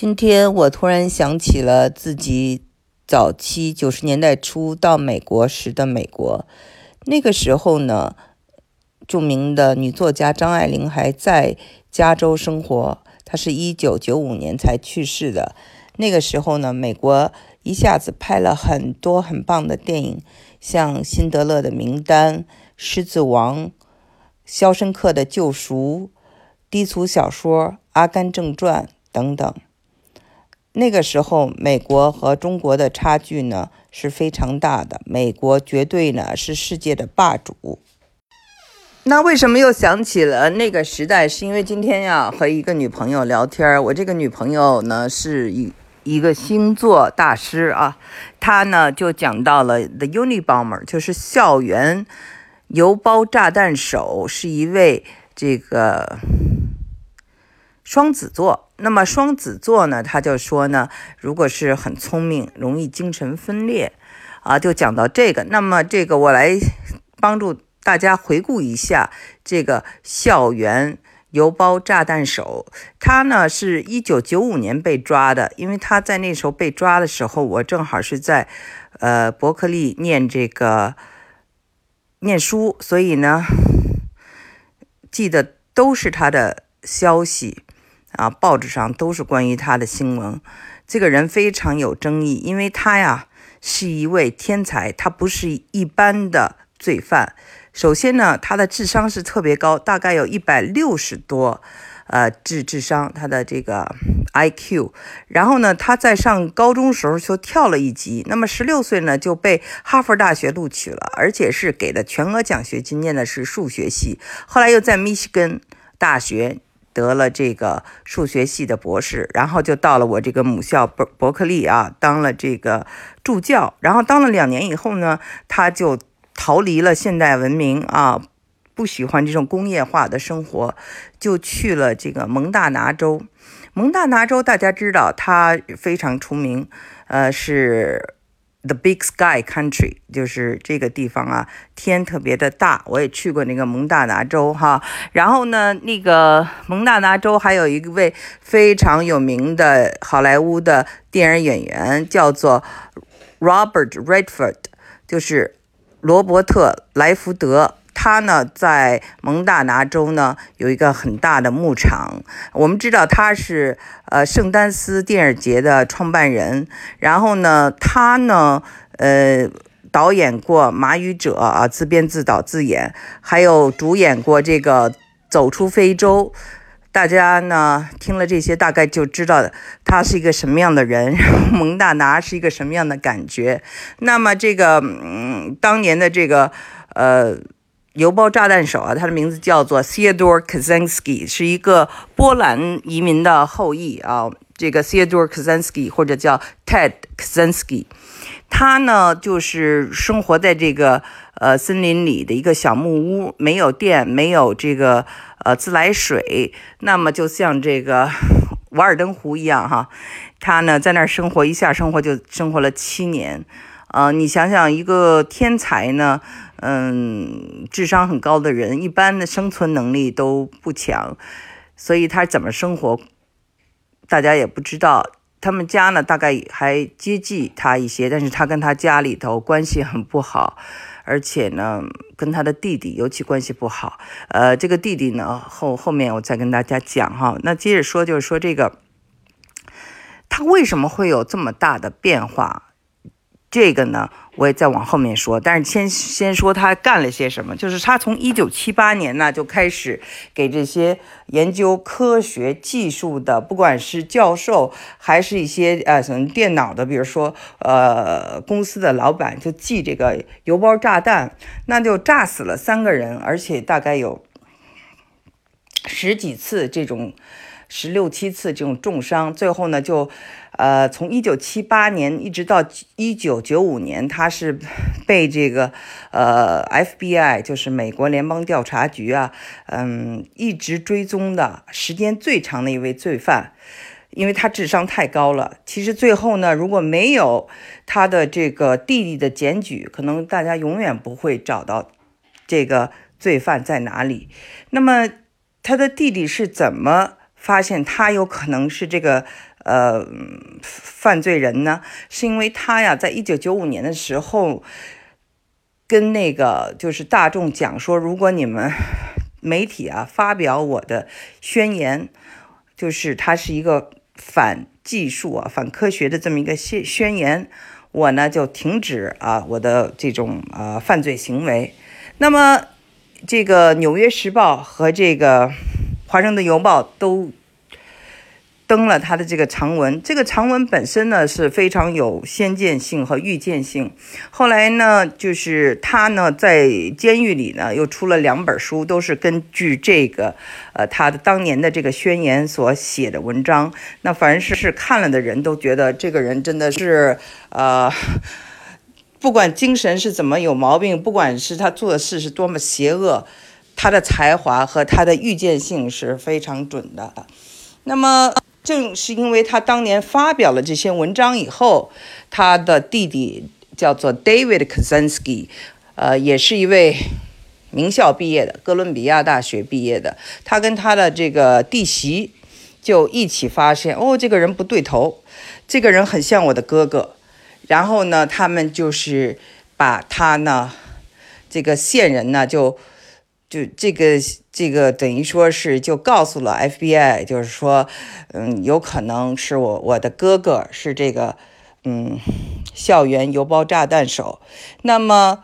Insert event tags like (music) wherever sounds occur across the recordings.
今天我突然想起了自己早期九十年代初到美国时的美国。那个时候呢，著名的女作家张爱玲还在加州生活。她是一九九五年才去世的。那个时候呢，美国一下子拍了很多很棒的电影，像《辛德勒的名单》《狮子王》《肖申克的救赎》低俗小说《阿甘正传》等等。那个时候，美国和中国的差距呢是非常大的。美国绝对呢是世界的霸主。那为什么又想起了那个时代？是因为今天呀和一个女朋友聊天儿我这个女朋友呢是一一个星座大师啊，她呢就讲到了 The Unibomber，就是校园邮包炸弹手，是一位这个。双子座，那么双子座呢？他就说呢，如果是很聪明，容易精神分裂，啊，就讲到这个。那么这个我来帮助大家回顾一下这个校园邮包炸弹手。他呢是一九九五年被抓的，因为他在那时候被抓的时候，我正好是在呃伯克利念这个念书，所以呢记得都是他的消息。啊，报纸上都是关于他的新闻。这个人非常有争议，因为他呀是一位天才，他不是一般的罪犯。首先呢，他的智商是特别高，大概有一百六十多，呃，智智商，他的这个 IQ。然后呢，他在上高中时候就跳了一级，那么十六岁呢就被哈佛大学录取了，而且是给的全额奖学金，念的是数学系。后来又在密西根大学。得了这个数学系的博士，然后就到了我这个母校伯伯克利啊，当了这个助教。然后当了两年以后呢，他就逃离了现代文明啊，不喜欢这种工业化的生活，就去了这个蒙大拿州。蒙大拿州大家知道，它非常出名，呃是。The Big Sky Country 就是这个地方啊，天特别的大。我也去过那个蒙大拿州哈。然后呢，那个蒙大拿州还有一位非常有名的好莱坞的电影演员，叫做 Robert Redford，就是罗伯特莱福德。他呢，在蒙大拿州呢有一个很大的牧场。我们知道他是呃圣丹斯电影节的创办人。然后呢，他呢，呃，导演过《马语者》啊，自编自导自演，还有主演过这个《走出非洲》。大家呢听了这些，大概就知道他是一个什么样的人，(laughs) 蒙大拿是一个什么样的感觉。那么这个，嗯，当年的这个，呃。邮包炸弹手啊，他的名字叫做 Theodore Kaczynski，是一个波兰移民的后裔啊。这个 Theodore Kaczynski 或者叫 Ted Kaczynski，他呢就是生活在这个呃森林里的一个小木屋，没有电，没有这个呃自来水，那么就像这个 (laughs) 瓦尔登湖一样哈。他呢在那儿生活，一下生活就生活了七年。呃，你想想，一个天才呢，嗯，智商很高的人，一般的生存能力都不强，所以他怎么生活，大家也不知道。他们家呢，大概还接济他一些，但是他跟他家里头关系很不好，而且呢，跟他的弟弟尤其关系不好。呃，这个弟弟呢，后后面我再跟大家讲哈。那接着说，就是说这个，他为什么会有这么大的变化？这个呢，我也再往后面说，但是先先说他干了些什么。就是他从一九七八年呢就开始给这些研究科学技术的，不管是教授还是一些呃什么电脑的，比如说呃公司的老板，就寄这个邮包炸弹，那就炸死了三个人，而且大概有十几次这种。十六七次这种重伤，最后呢，就，呃，从一九七八年一直到一九九五年，他是被这个呃 FBI，就是美国联邦调查局啊，嗯，一直追踪的时间最长的一位罪犯，因为他智商太高了。其实最后呢，如果没有他的这个弟弟的检举，可能大家永远不会找到这个罪犯在哪里。那么他的弟弟是怎么？发现他有可能是这个呃犯罪人呢？是因为他呀，在一九九五年的时候，跟那个就是大众讲说，如果你们媒体啊发表我的宣言，就是他是一个反技术啊、反科学的这么一个宣宣言，我呢就停止啊我的这种呃犯罪行为。那么这个《纽约时报》和这个。华盛顿邮报都登了他的这个长文，这个长文本身呢是非常有先见性和预见性。后来呢，就是他呢在监狱里呢又出了两本书，都是根据这个呃他的当年的这个宣言所写的文章。那凡是是看了的人都觉得这个人真的是呃，不管精神是怎么有毛病，不管是他做的事是多么邪恶。他的才华和他的预见性是非常准的。那么，正是因为他当年发表了这些文章以后，他的弟弟叫做 David Kaczynski，呃，也是一位名校毕业的，哥伦比亚大学毕业的。他跟他的这个弟媳就一起发现，哦，这个人不对头，这个人很像我的哥哥。然后呢，他们就是把他呢，这个线人呢就。就这个这个等于说是就告诉了 FBI，就是说，嗯，有可能是我我的哥哥是这个，嗯，校园邮包炸弹手。那么，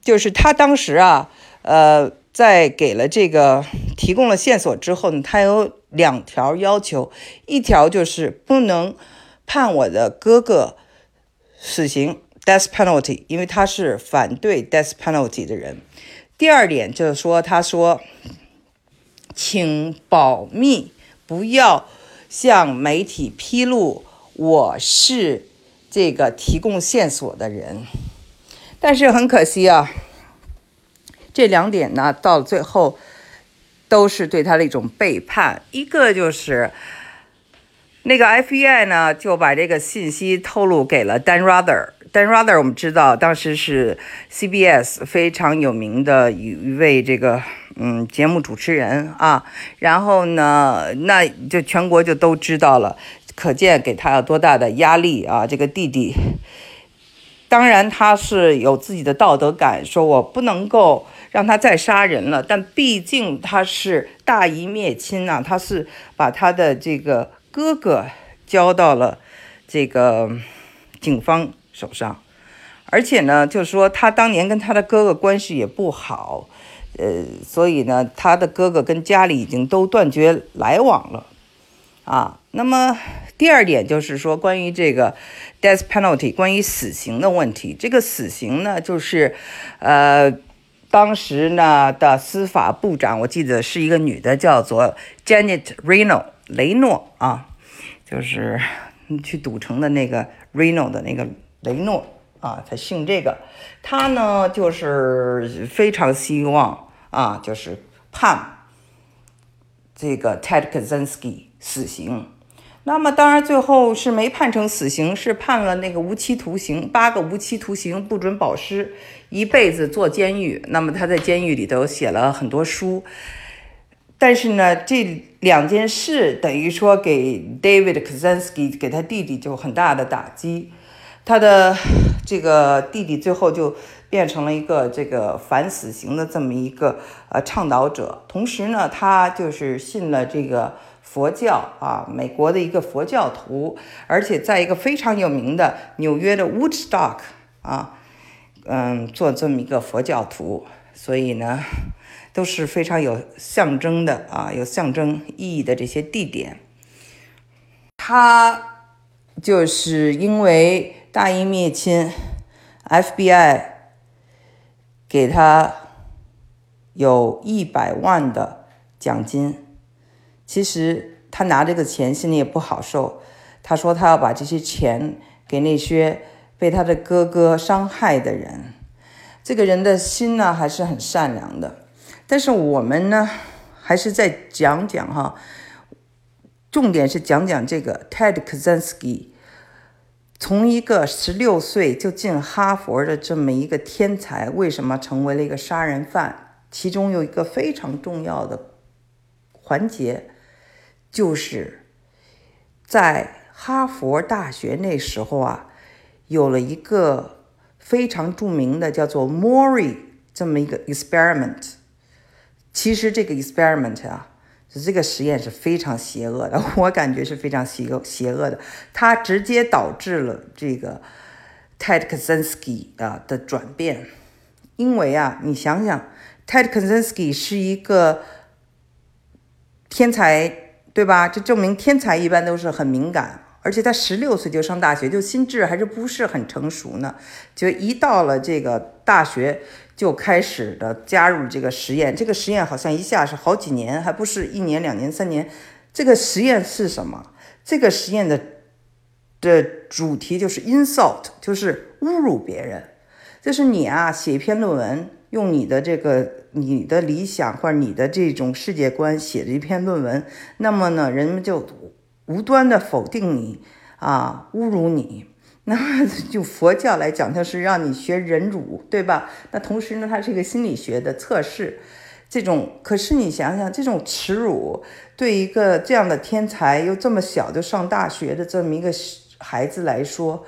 就是他当时啊，呃，在给了这个提供了线索之后呢，他有两条要求，一条就是不能判我的哥哥死刑 （death penalty），因为他是反对 death penalty 的人。第二点就是说，他说，请保密，不要向媒体披露我是这个提供线索的人。但是很可惜啊，这两点呢，到了最后都是对他的一种背叛。一个就是那个 FBI 呢，就把这个信息透露给了 Dan Rather。Dan Rather，我们知道当时是 CBS 非常有名的一位这个嗯节目主持人啊，然后呢，那就全国就都知道了，可见给他有多大的压力啊！这个弟弟，当然他是有自己的道德感，说我不能够让他再杀人了，但毕竟他是大义灭亲呐，他是把他的这个哥哥交到了这个警方。手上，而且呢，就是说他当年跟他的哥哥关系也不好，呃，所以呢，他的哥哥跟家里已经都断绝来往了，啊，那么第二点就是说关于这个 death penalty，关于死刑的问题，这个死刑呢，就是，呃，当时呢的司法部长，我记得是一个女的，叫做 Janet Reno 雷诺啊，就是去赌城的那个 Reno 的那个。雷诺啊，他姓这个，他呢就是非常希望啊，就是判这个 Ted Kaczynski 死刑。那么当然最后是没判成死刑，是判了那个无期徒刑，八个无期徒刑，不准保释，一辈子坐监狱。那么他在监狱里头写了很多书，但是呢，这两件事等于说给 David Kaczynski 给他弟弟就很大的打击。他的这个弟弟最后就变成了一个这个反死刑的这么一个呃倡导者，同时呢，他就是信了这个佛教啊，美国的一个佛教徒，而且在一个非常有名的纽约的 Woodstock 啊，嗯，做这么一个佛教徒，所以呢，都是非常有象征的啊，有象征意义的这些地点，他就是因为。大义灭亲，FBI 给他有一百万的奖金。其实他拿这个钱心里也不好受。他说他要把这些钱给那些被他的哥哥伤害的人。这个人的心呢还是很善良的。但是我们呢还是再讲讲哈，重点是讲讲这个 Ted Kaczynski。从一个十六岁就进哈佛的这么一个天才，为什么成为了一个杀人犯？其中有一个非常重要的环节，就是在哈佛大学那时候啊，有了一个非常著名的叫做 Mori 这么一个 experiment。其实这个 experiment 啊，这个实验是非常邪恶的，(laughs) 我感觉是非常邪恶邪恶的，它直接导致了这个 Ted Kaczynski 啊的转变。因为啊，你想想，Ted Kaczynski 是一个天才，对吧？这证明天才一般都是很敏感，而且他十六岁就上大学，就心智还是不是很成熟呢。就一到了这个大学，就开始的加入这个实验。这个实验好像一下是好几年，还不是一年、两年、三年。这个实验是什么？这个实验的的主题就是 insult，就是侮辱别人。就是你啊，写一篇论文，用你的这个你的理想或者你的这种世界观写的一篇论文，那么呢，人们就无端的否定你啊，侮辱你。(laughs) 那就佛教来讲，它是让你学忍辱，对吧？那同时呢，它是一个心理学的测试。这种可是你想想，这种耻辱对一个这样的天才又这么小就上大学的这么一个孩子来说，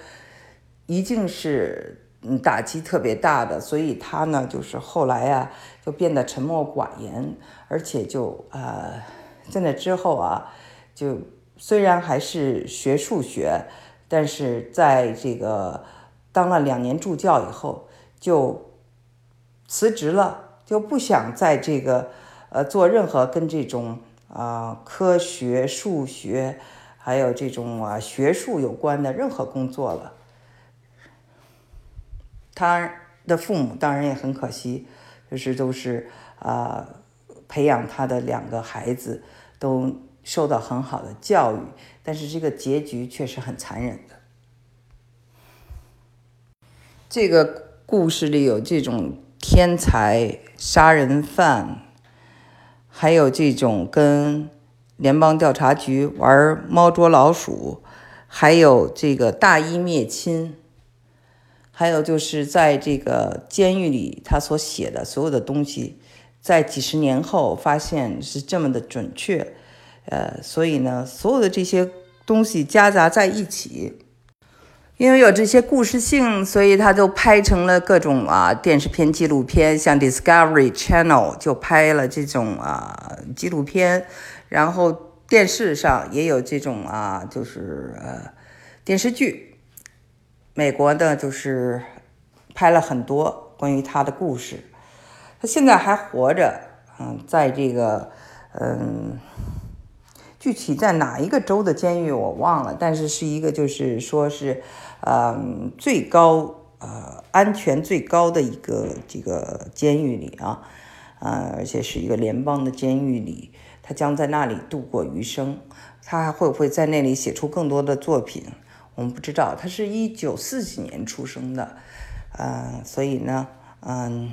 一定是。嗯，打击特别大的，所以他呢，就是后来啊，就变得沉默寡言，而且就呃，在那之后啊，就虽然还是学数学，但是在这个当了两年助教以后，就辞职了，就不想在这个呃做任何跟这种啊科学、数学还有这种啊学术有关的任何工作了。他的父母当然也很可惜，就是都是啊，培养他的两个孩子都受到很好的教育，但是这个结局却是很残忍的。这个故事里有这种天才杀人犯，还有这种跟联邦调查局玩猫捉老鼠，还有这个大义灭亲。还有就是在这个监狱里，他所写的所有的东西，在几十年后发现是这么的准确，呃，所以呢，所有的这些东西夹杂在一起，因为有这些故事性，所以他就拍成了各种啊电视片、纪录片，像 Discovery Channel 就拍了这种啊纪录片，然后电视上也有这种啊，就是呃电视剧。美国呢，就是拍了很多关于他的故事。他现在还活着，嗯，在这个，嗯，具体在哪一个州的监狱我忘了，但是是一个就是说是，嗯，最高呃安全最高的一个这个监狱里啊，呃，而且是一个联邦的监狱里，他将在那里度过余生。他还会不会在那里写出更多的作品？我们不知道，他是一九四几年出生的，嗯，所以呢，嗯，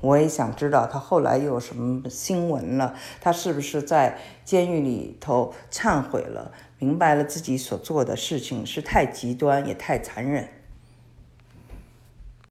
我也想知道他后来又有什么新闻了，他是不是在监狱里头忏悔了，明白了自己所做的事情是太极端也太残忍。